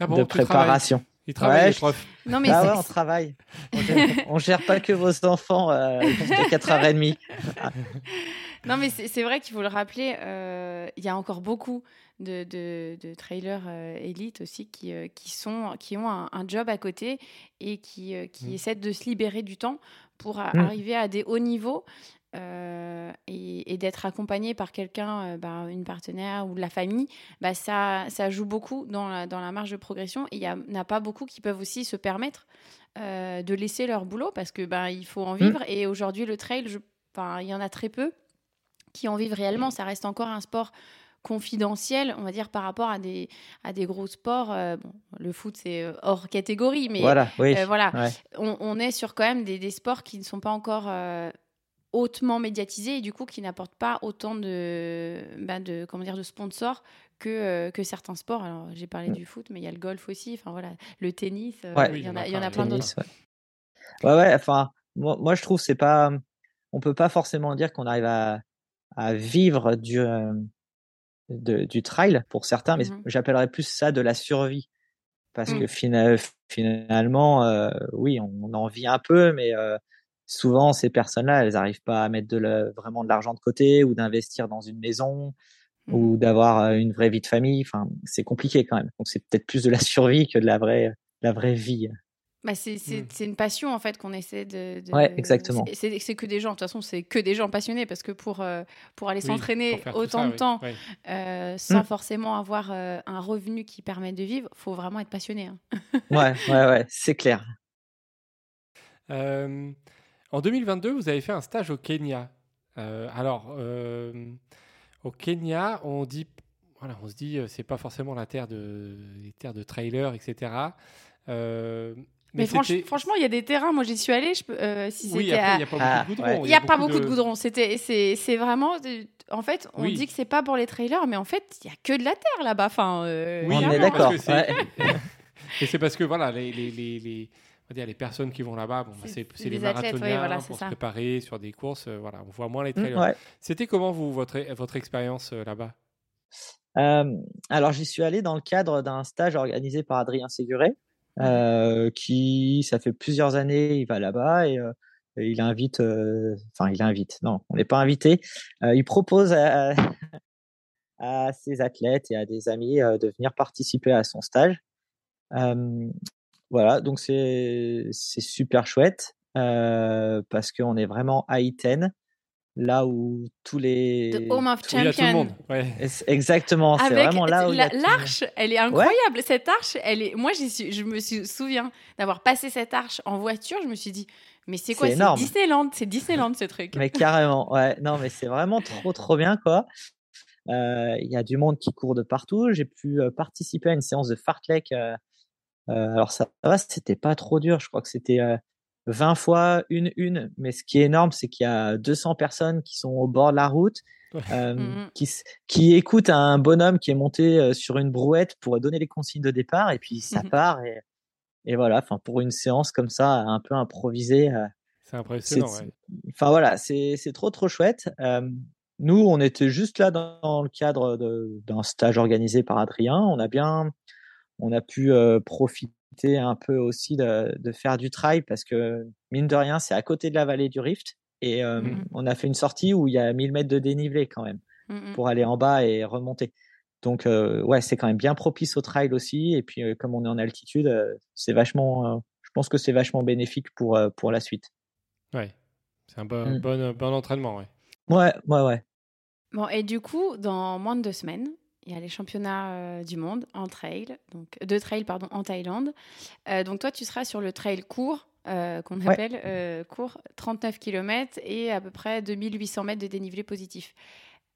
ah de préparation. Il travaille, Ouais, prof. Non, mais Ah c'est- ouais, on travaille. On gère, on gère pas que vos enfants euh, jusqu'à 4h30. Non, mais c'est vrai qu'il faut le rappeler, euh, il y a encore beaucoup de, de, de trailers euh, élites aussi qui, euh, qui, sont, qui ont un, un job à côté et qui, euh, qui Mm. essaient de se libérer du temps pour Mm. arriver à des hauts niveaux euh, et, et d'être accompagné par quelqu'un, euh, bah, une partenaire ou de la famille, bah, ça, ça joue beaucoup dans la, dans la marge de progression. Et il n'y en a pas beaucoup qui peuvent aussi se permettre euh, de laisser leur boulot parce que bah, il faut en vivre. Et aujourd'hui, le trail, il y en a très peu qui en vivent réellement. Ça reste encore un sport confidentiel, on va dire, par rapport à des, à des gros sports. Euh, bon, le foot, c'est hors catégorie, mais Voilà, oui. euh, voilà, Ouais. on, on est sur quand même des, des sports qui ne sont pas encore euh, hautement médiatisés et du coup qui n'apportent pas autant de, bah, de, comment dire, de sponsors que, euh, que certains sports. Alors, j'ai parlé Mm. du foot, mais il y a le golf aussi, enfin voilà, le tennis, euh, Ouais. il y en a, Oui, il y en a enfin, plein d'autres. Ouais. ouais, ouais, enfin, moi, moi je trouve c'est pas, on peut pas forcément dire qu'on arrive à, à vivre du, euh, de- du trail pour certains, mais Mhm. j'appellerais plus ça de la survie. Parce Mm. que fina- finalement, euh, oui, on, on en vit un peu, mais euh, souvent ces personnes-là, elles n'arrivent pas à mettre de la- vraiment de l'argent de côté ou d'investir dans une maison ou d'avoir euh, une vraie vie de famille. Enfin, c'est compliqué quand même. Donc c'est peut-être plus de la survie que de la vraie, la vraie vie. Bah, c'est c'est- c'est une passion en fait qu'on essaie de. de- Ouais, exactement. c'est- C'est c'est que des gens, de toute façon, c'est que des gens passionnés parce que pour, euh, pour aller Oui, s'entraîner autant ça, de oui. temps euh, sans Mm. forcément avoir euh, un revenu qui permet de vivre, faut vraiment être passionné. hein. Ouais, ouais, ouais, c'est clair. En 2022, vous avez fait un stage au Kenya. Euh, alors, euh, au Kenya, on dit, voilà, on se dit, euh, c'est pas forcément la terre de, les terres de trailers, etc. Euh, Mais, franch- franchement, il y a des terrains, moi j'y suis allée, je peux- euh, si oui, c'était après, à- il n'y a pas Ah, beaucoup de ouais. goudron. Il n'y a, pas beaucoup de, goudron. C'était, c'est, c'est vraiment. de- En fait, on Oui. dit que c'est pas pour les trailers, mais en fait, il y a que de la terre là-bas. Enfin, euh, Oui, on est d'accord. que c'est- ouais. Et c'est parce que voilà, les, les, les, les- on va dire, les personnes qui vont là-bas, bon, bah, C'est- les oui, voilà, c'est pour se préparer sur des courses. euh, voilà, on voit moins les Mm, trailers. ouais. C'était comment vous votre votre expérience euh, là-bas? Euh, alors, j'y suis allé dans le cadre d'un stage organisé par Adrien Séguré, euh, qui, ça fait plusieurs années, il va là-bas et, euh, il invite, euh, enfin, il invite, non, on n'est pas invité, euh, il propose à, à ses athlètes et à des amis euh, de venir participer à son stage. Euh, voilà, donc c'est c'est super chouette euh, parce qu'on est vraiment à Iten, là où tous les The Home of a tout le Champions. monde. Ouais. Exactement, c'est vraiment là où la- l'arche, elle est incroyable. Cette arche, elle est. Moi, suis- je me suis- souviens d'avoir passé cette arche en voiture. Je me suis dit, mais c'est quoi C'est. Disneyland, c'est Disneyland ce truc. Mais carrément, ouais. Non, mais c'est vraiment trop, trop bien, quoi. Euh, Il y a du monde qui court de partout. J'ai pu euh, participer à une séance de fartlek. euh, alors ça va, c'était pas trop dur. Je crois que c'était euh, 20 fois une une. Mais ce qui est énorme, c'est qu'il y a 200 personnes qui sont au bord de la route, euh, Mhm. qui, qui écoutent un bonhomme qui est monté euh, sur une brouette pour donner les consignes de départ, et puis ça Mhm. part. Et, et voilà. Enfin, pour une séance comme ça, un peu improvisée. euh, C'est impressionnant. ouais. Enfin voilà, c'est c'est trop trop chouette. Euh, nous, on était juste là dans, dans le cadre de- d'un stage organisé par Adrien. On a bien, on a pu profiter un peu aussi de, de faire du trail parce que mine de rien, c'est à côté de la vallée du Rift et euh, Mhm. on a fait une sortie où il y a 1000 mètres de dénivelé quand même Mhm. pour aller en bas et remonter. Donc euh, ouais, c'est quand même bien propice au trail aussi. Et puis euh, comme on est en altitude, c'est vachement, je pense que c'est vachement bénéfique pour pour la suite. Ouais. C'est un bon, Mm. bon, bon entraînement. Ouais. Ouais, ouais, ouais. Bon, et du coup, dans moins de deux semaines, il y a les championnats euh, du monde en trail, donc de trail pardon en Thaïlande. Euh, donc toi, tu seras sur le trail court euh, qu'on Ouais. appelle euh, court, 39 km et à peu près 2800 mètres de dénivelé positif.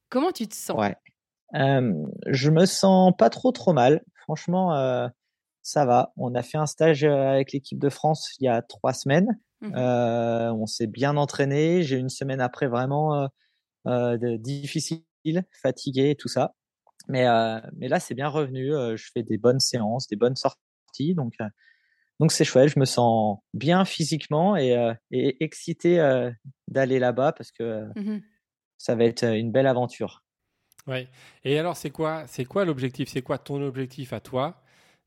Comment tu te sens? Ouais. Euh, je me sens pas trop trop mal. Franchement, euh, ça va. On a fait un stage euh, avec l'équipe de France il y a trois semaines. Euh, on s'est bien entraîné. J'ai une semaine après vraiment euh, euh, difficile, fatigué et tout ça. Mais euh, mais là c'est bien revenu. Euh, je fais des bonnes séances, des bonnes sorties, donc euh, donc c'est chouette. Je me sens bien physiquement et, et excité d'aller là-bas parce que Mhm. ça va être une belle aventure. Ouais. Et alors, c'est quoi, c'est quoi l'objectif C'est quoi ton objectif à toi?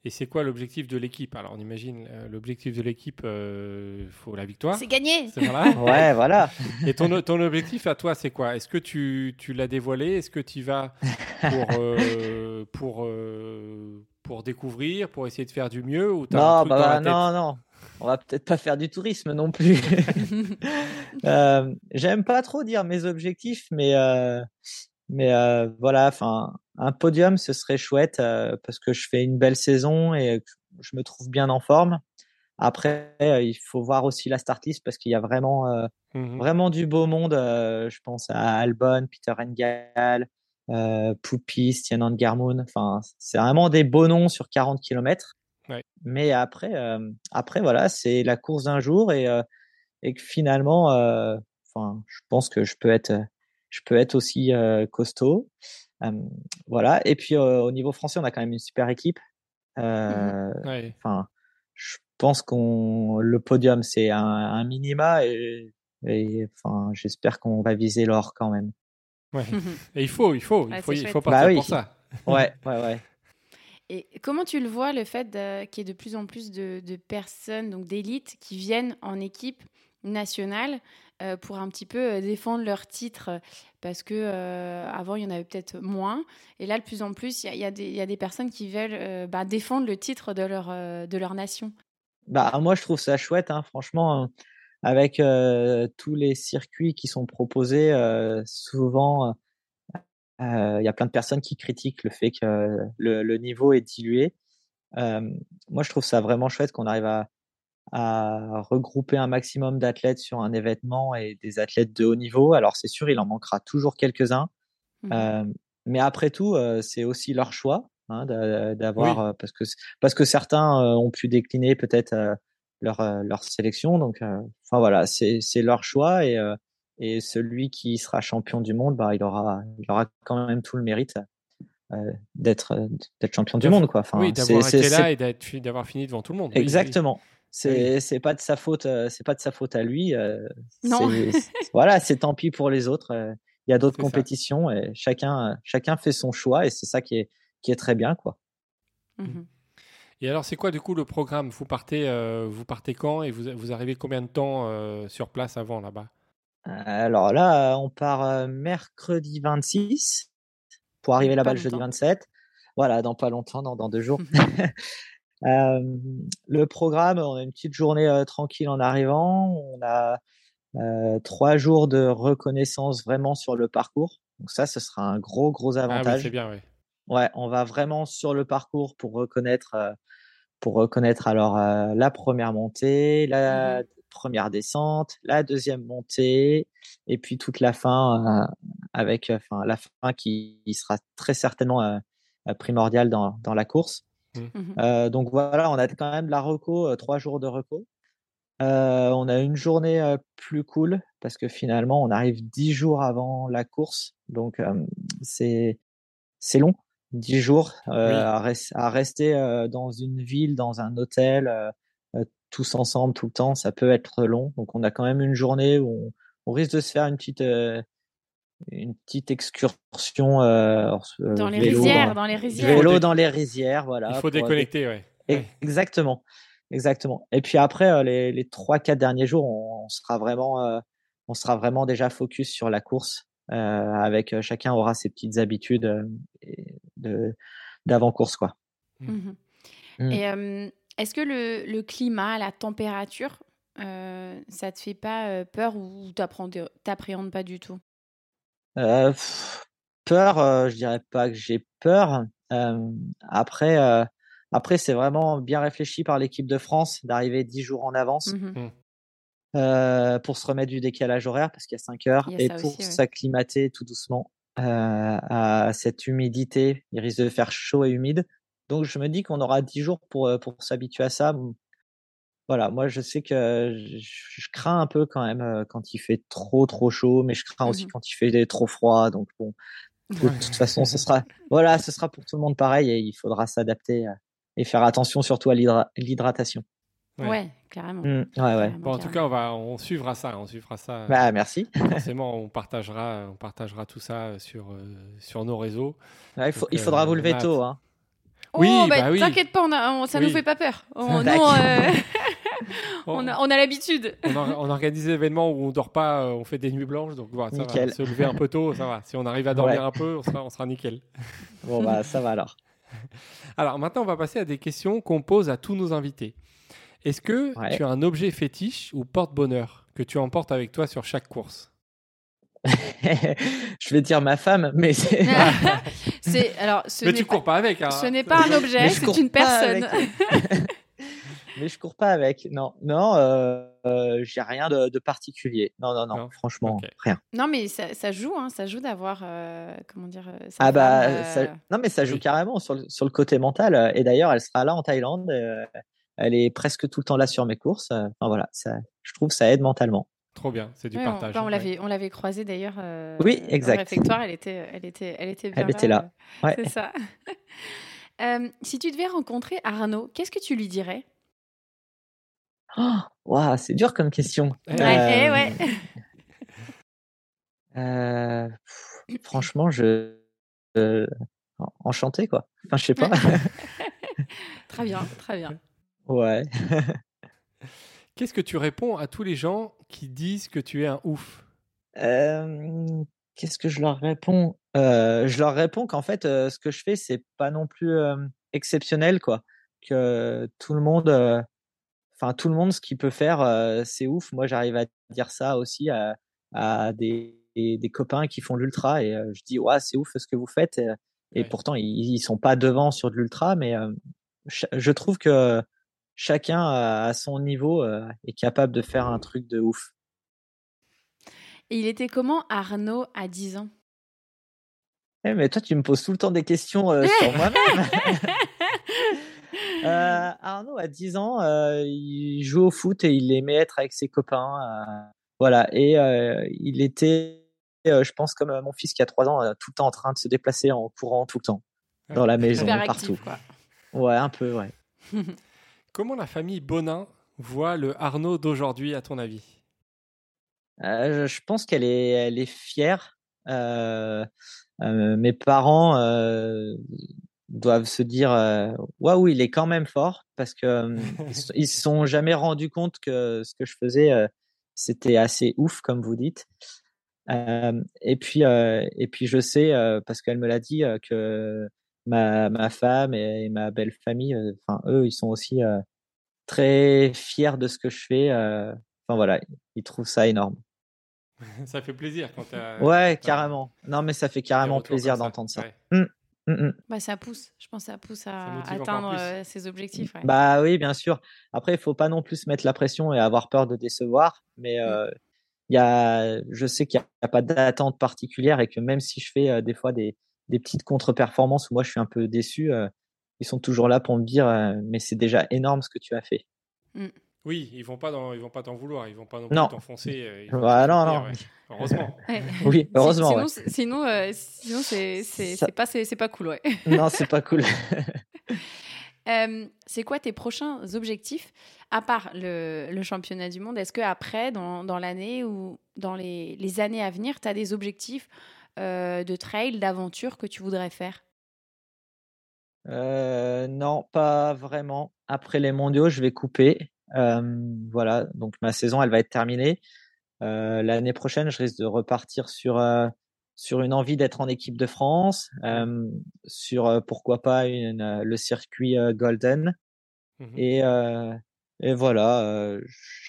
Et c'est quoi l'objectif de l'équipe? Alors, on imagine euh, l'objectif de l'équipe, il euh, faut la victoire. C'est gagné. Voilà. ouais, voilà. Et ton, ton objectif à toi, c'est quoi? Est-ce que tu, tu l'as dévoilé? Est-ce que tu vas pour, euh, pour, pour découvrir, pour essayer de faire du mieux ou Non, bah, non, non. On va peut-être pas faire du tourisme non plus. J'aime pas trop dire mes objectifs, mais mais voilà, enfin un podium, ce serait chouette euh, parce que je fais une belle saison et je me trouve bien en forme. Après, euh, il faut voir aussi la start list parce qu'il y a vraiment, euh, mmh vraiment du beau monde. je pense à Albon, Peter Engel, Poupy, Stian Garmoon. Enfin, c'est vraiment des beaux noms sur 40 km. Mais après, après voilà, c'est la course d'un jour et, et que finalement, enfin, je pense que je peux être, je peux être aussi costaud voilà. Et puis au niveau français, on a quand même une super équipe. Mmh enfin, je pense qu'on le podium c'est un, minima et, enfin, j'espère qu'on va viser l'or quand même. Ouais. Et il faut, il faut, il faut, il faut partir bah pour ça. Ouais, ouais, ouais. Et comment tu le vois, le fait qu'il y ait de plus en plus de, de personnes, donc d'élite, qui viennent en équipe nationale? Euh, pour un petit peu euh, défendre leur titre parce que euh, avant il y en avait peut-être moins et là de plus en plus il y, a des personnes qui veulent bah, défendre le titre de leur nation. Bah moi je trouve ça chouette hein, franchement avec tous les circuits qui sont proposés souvent il y a plein de personnes qui critiquent le fait que le niveau est dilué. moi je trouve ça vraiment chouette qu'on arrive à à regrouper un maximum d'athlètes sur un événement et des athlètes de haut niveau. Alors c'est sûr, il en manquera toujours quelques-uns, mmh euh, mais après tout, euh, c'est aussi leur choix hein, d'avoir euh, parce que parce que certains ont pu décliner peut-être leur leur sélection. Donc, enfin voilà, c'est c'est leur choix et et celui qui sera champion du monde, bah, il aura il aura quand même tout le mérite d'être d'être champion du monde quoi. Enfin, oui, d'avoir été là et d'avoir fini devant tout le monde. Exactement. C'est c'est pas de sa faute, euh, c'est pas de sa faute à lui. Euh, non. voilà, c'est tant pis pour les autres. Euh, il y a d'autres compétitions et chacun chacun fait son choix et c'est ça qui est qui est très bien quoi. Mmh et alors, c'est quoi du coup le programme? Vous partez, vous partez quand et vous, vous arrivez combien de temps sur place avant là-bas? Alors là, on part mercredi 26 pour arriver là-bas le jeudi 27. Voilà, dans pas longtemps, dans, dans deux jours. Le programme, on a une petite journée tranquille en arrivant. On a trois jours de reconnaissance vraiment sur le parcours. Donc ça, ce sera un gros, gros avantage. Ah oui, c'est bien, oui. Ouais, on va vraiment sur le parcours pour reconnaître, pour reconnaître alors la première montée, la mmh première descente, la deuxième montée, et puis toute la fin avec, enfin la fin qui sera très certainement primordiale dans, dans la course. Mmh. Mmh euh, donc voilà, on a quand même la reco, euh, trois jours de reco. Euh, on a une journée plus cool parce que finalement on arrive dix jours avant la course, donc c'est c'est long, dix jours à, rester dans une ville, dans un hôtel, tous ensemble tout le temps, ça peut être long. Donc on a quand même une journée où on risque de se faire une petite une petite excursion euh, euh, dans les rizières, dans, les rizières. Vélo dans les rizières, voilà. Il faut déconnecter, ouais. Exactement, exactement. Et puis après, euh, les, les 3-4 derniers jours, on, sera vraiment, on sera vraiment déjà focus sur la course. avec chacun aura ses petites habitudes de d'avant course, quoi. Mmh. Mmh. Mmh. Et est-ce que le, le, climat, la température, ça te fait pas peur ou t'appréhendes pas du tout? euh, peur, euh, je dirais pas que j'ai peur. Euh, après, après c'est vraiment bien réfléchi par l'équipe de France d'arriver dix jours en avance. Mmh mmh. Euh, pour se remettre du décalage horaire parce qu'il y a 5 heures et pour s'acclimater tout doucement euh, à cette humidité. Il risque de faire chaud et humide. Donc je me dis qu'on aura 10 jours pour, pour s'habituer à ça voilà, moi je sais que je, crains un peu quand même euh, quand il fait trop trop chaud, mais je crains aussi mmh quand il fait trop froid. Donc bon, de toute façon, ce sera voilà, ce sera pour tout le monde pareil et il faudra s'adapter euh, et faire attention surtout à l'hydratation. Ouais. carrément. Mmh, ouais, ouais. Bon, en tout cas, on va, on suivra ça, on suivra ça. Bah, merci. Forcément, on partagera, on partagera tout ça sur, sur nos réseaux. il, faut, il faudra vous lever tôt, hein. Oui, oh, bah, bah oui. t'inquiète pas, on a- on- ça nous Oui. fait pas peur. On, nous, euh, On, on a, on a l'habitude. on or- on organise des événements où on dort pas, euh, on fait des nuits blanches, donc voilà, ça va. Nickel. Se lever un peu tôt, ça va. Si on arrive à dormir Ouais. un peu, on sera, on sera nickel. Bon, bah, ça va alors. Alors maintenant, on va passer à des questions qu'on pose à tous nos invités. Est-ce que Ouais. tu as un objet fétiche ou porte-bonheur que tu emportes avec toi sur chaque course? Je vais dire ma femme, mais c'est. c'est alors ce Mais n'est tu pas, cours pas avec. Hein. ce n'est pas un objet, c'est une personne. mais je cours pas avec. Non, non, euh, euh, j'ai rien de, de particulier. Non, non, non, Non. franchement, rien. Non, mais ça, ça joue, hein, ça joue d'avoir, euh, comment dire, Ah bah, euh, ça- non mais ça joue oui. carrément sur le, sur le côté mental. Et d'ailleurs, elle sera là en Thaïlande. euh, Elle est presque tout le temps là sur mes courses. Enfin voilà, ça, je trouve que ça aide mentalement. Trop bien, c'est du partage. bah, on ouais. l'avait, on l'avait croisée d'ailleurs. euh, Oui, Dans exact. le réfectoire, elle était, elle était, elle était bien Elle était là. Ouais. C'est ça. Euh, si tu devais rencontrer Arnaud, qu'est-ce que tu lui dirais? Oh, Waouh, c'est dur comme question. Ouais, eh Euh, ouais. euh, pff, franchement, je euh, enchanté quoi. Enfin, je sais pas. Très bien, très bien. ouais. Qu'est-ce que tu réponds à tous les gens qui disent que tu es un ouf? Euh, Qu'est-ce que je leur réponds? Euh, Je leur réponds qu'en fait, euh, ce que je fais, c'est pas non plus euh, exceptionnel, quoi. Que tout le monde, euh, enfin tout le monde, ce qu'il peut faire, euh, c'est ouf. Moi, j'arrive à dire ça aussi à, à des, des, des copains qui font l'ultra et euh, je dis ouais, c'est ouf ce que vous faites. Et, et Ouais. pourtant, ils, ils sont pas devant sur de l'ultra, mais euh, je trouve que chacun à à son niveau euh, est capable de faire un truc de ouf. Et il était comment Arnaud à 10 ans? Eh, mais toi, tu me poses tout le temps des questions euh, sur moi-même. Euh, Arnaud, à 10 ans, euh, il joue au foot et il aimait être avec ses copains. euh, voilà. Et euh, il était, euh, je pense, comme mon fils qui a 3 ans, euh, tout le temps en train de se déplacer en courant tout le temps. Dans la maison, Super partout. actif, quoi. Ouais, un peu, ouais. Comment la famille Bonin voit le Arnaud d'aujourd'hui, à ton avis? Euh, je je pense qu'elle est, elle est fière. Euh, mes parents euh, doivent se dire euh, waouh, il est quand même fort parce que euh, ils se- sont jamais rendus compte que ce que je faisais euh, c'était assez ouf comme vous dites. Euh, et puis euh, et puis je sais euh, parce qu'elle me l'a dit euh, que ma ma femme et, et ma belle famille, euh, enfin eux, ils sont aussi euh, très fiers de ce que je fais. euh, Enfin voilà, ils trouvent ça énorme. Ça fait plaisir quand t'as. Ouais, t'as carrément. Non, mais ça fait carrément plaisir d'entendre ça. Ouais. Mm, mm. Bah, ça pousse, je pense que ça pousse Ça à atteindre euh, ses objectifs. ouais. Bah oui, bien sûr. Après, il faut pas non plus se mettre la pression et avoir peur de décevoir. Mais euh, il y a, je sais qu'il n'y a, pas d'attente particulière et que même si je fais euh, des fois des, des petites contre-performances où moi je suis un peu déçu, euh, ils sont toujours là pour me dire euh, mais c'est déjà énorme ce que tu as fait. Oui, ils vont pas dans, ils vont pas t'en vouloir, ils vont pas non plus t'enfoncer. euh, Bah, non, non. ouais. Heureusement. Ouais. Oui, heureusement. Sinon, ouais. sinon, euh, sinon c'est c'est Ça- c'est pas c'est c'est pas cool, ouais. Non, c'est pas cool. Euh, c'est quoi tes prochains objectifs à part le, le championnat du monde? Est-ce que après, dans, dans l'année ou dans les, les années à venir, tu as des objectifs euh, de trail, d'aventure que tu voudrais faire? Euh, non, pas vraiment. Après les mondiaux, je vais couper. Euh, voilà, donc ma saison, elle va être terminée. Euh, L'année prochaine, je risque de repartir sur euh, sur une envie d'être en équipe de France, euh, sur euh, pourquoi pas une, euh, le circuit Golden. Mhm. Et et voilà,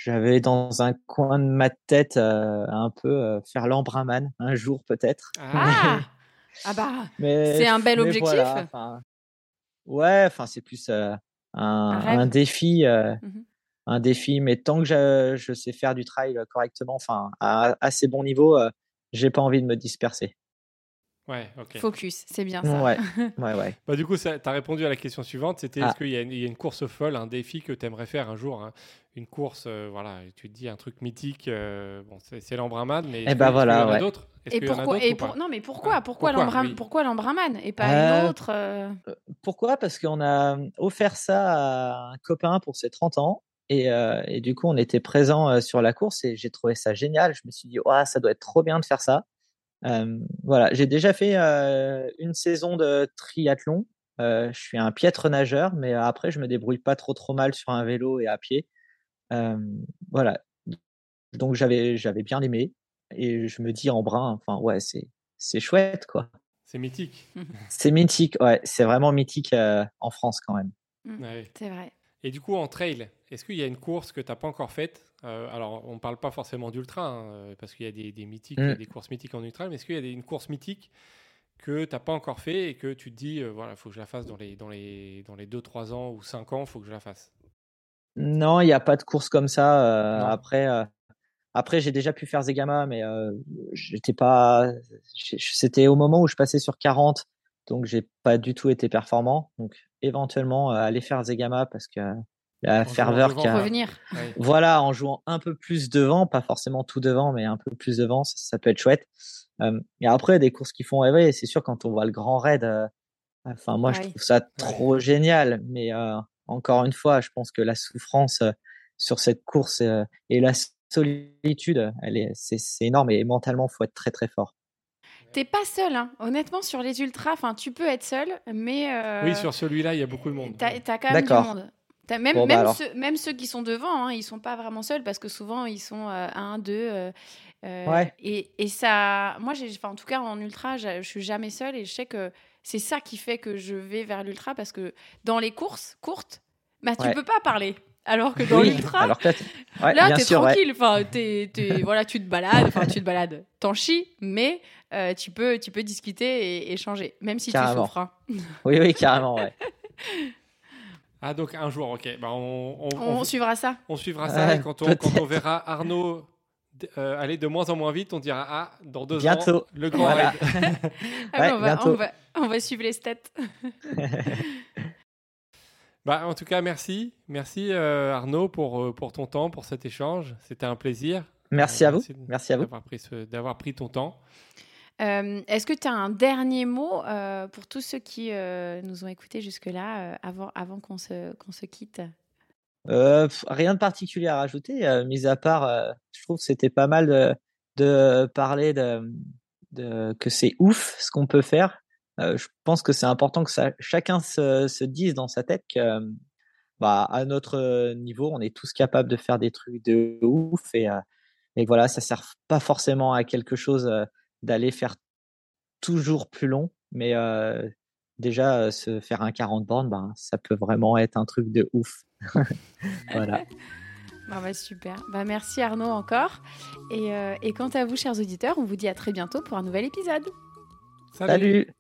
j'avais dans un coin de ma tête un peu faire l'Embrunman un jour peut-être. Ah Ah bah C'est un bel objectif. voilà, ouais, enfin c'est plus un, un défi, Mhm. Un défi. Mais tant que je, je sais faire du trail correctement, enfin à assez bon niveau, euh, j'ai pas envie de me disperser. Ouais, ok. focus, c'est bien ça. Ouais, ouais, ouais. Bah, du coup, tu as répondu à la question suivante. C'était Ah. est-ce qu'il y, a une- il y a une course folle, un défi que tu aimerais faire un jour hein? Une course, euh, voilà, et tu te dis un truc mythique. euh, bon, c'est l'Embrunman, mais. est-ce Eh est-ce voilà, qu'il y en a ouais. d'autres? Et pourquoi et pour- Non mais pourquoi Ah, pourquoi pourquoi, oui. et pas Euh, une autre euh, Pourquoi? Parce qu'on a offert ça à un copain pour ses 30 ans. Et, euh, et du coup, on était présent euh, sur la course et j'ai trouvé ça génial. Je me suis dit, Ouah, ça doit être trop bien de faire ça. Euh, voilà, j'ai déjà fait euh, une saison de triathlon je suis un piètre nageur, mais après, je me débrouille pas trop trop mal sur un vélo et à pied. voilà. Donc j'avais j'avais bien aimé et je me dis en brun, enfin ouais, c'est c'est chouette quoi. C'est mythique. c'est mythique, ouais, c'est vraiment mythique en France quand même. Mmh. C'est vrai. Et du coup, en trail, est-ce qu'il y a une course que tu n'as pas encore faite? Euh, Alors, on ne parle pas forcément d'ultra, hein, euh, parce qu'il y a des, mythiques, mm. des courses mythiques en ultra, mais est-ce qu'il y a une course mythique que tu n'as pas encore fait et que tu te dis, euh, voilà, il faut que je la fasse dans les, dans les, dans les 2-3 ans ou 5 ans, il faut que je la fasse? Non, il n'y a pas de course comme ça. après, après j'ai déjà pu faire Zegama, mais j'étais pas. C'était au moment où je passais sur 40 donc j'ai pas du tout été performant. Donc éventuellement euh, aller faire Zegama parce que la ferveur qui a... revenir. Voilà, en jouant un peu plus devant, pas forcément tout devant, mais un peu plus devant, ça, peut être chouette. Euh, et après des courses qui font rêver, c'est sûr quand on voit le grand raid. Euh, enfin moi je trouve ça trop génial, mais encore une fois, je pense que la souffrance sur cette course et la solitude, elle est, c'est, énorme et mentalement, faut être très très fort. T'es pas seul, hein. honnêtement, sur les ultras, enfin, tu peux être seul, mais. Euh, oui, sur celui-là, il y a beaucoup de monde. T'as as quand même du monde. même, bah ceux, même, ceux, qui sont devant, hein, ils sont pas vraiment seuls parce que souvent ils sont euh, un, deux. Euh, ouais. et, et, ça, moi, en tout cas en ultra, je suis jamais seule et je sais que c'est ça qui fait que je vais vers l'ultra parce que dans les courses courtes, bah, tu peux pas parler. Alors que dans l'ultra, là, t'es tranquille. Enfin, voilà, tu te balades, enfin, tu te balades, t'en chies, mais euh, tu peux, tu peux discuter et échanger, même si tu souffres. Hein. Oui, oui, carrément, ouais. Ah donc un jour, ok. Bah, on, on, suivra ça. On suivra ça. et quand, on, quand on verra Arnaud euh, aller de moins en moins vite, on dira ah dans deux bientôt. ans le grand voilà. ah, on, va, on, va, on, va, suivre les stats. Bah, en tout cas, merci. Merci euh, Arnaud pour, euh, pour ton temps, pour cet échange. C'était un plaisir. Merci à vous. Merci à vous. D'avoir pris, ton temps. Euh, est-ce que tu as un dernier mot pour tous ceux qui nous ont écoutés jusque-là avant, avant qu'on se, qu'on se quitte? Rien de particulier à rajouter, mis à part, je trouve que c'était pas mal de, de parler de, de que c'est ouf ce qu'on peut faire euh, je pense que c'est important que ça, chacun se, se, dise dans sa tête que bah, à notre niveau, on est tous capables de faire des trucs de ouf et, euh, et voilà, ça sert pas forcément à quelque chose euh, d'aller faire toujours plus long, mais euh, déjà se faire un 40 bornes, ben, ça peut vraiment être un truc de ouf. voilà. Bah, super. Bah, merci Arnaud encore. Et, et quant à vous, chers auditeurs, on vous dit à très bientôt pour un nouvel épisode. Salut.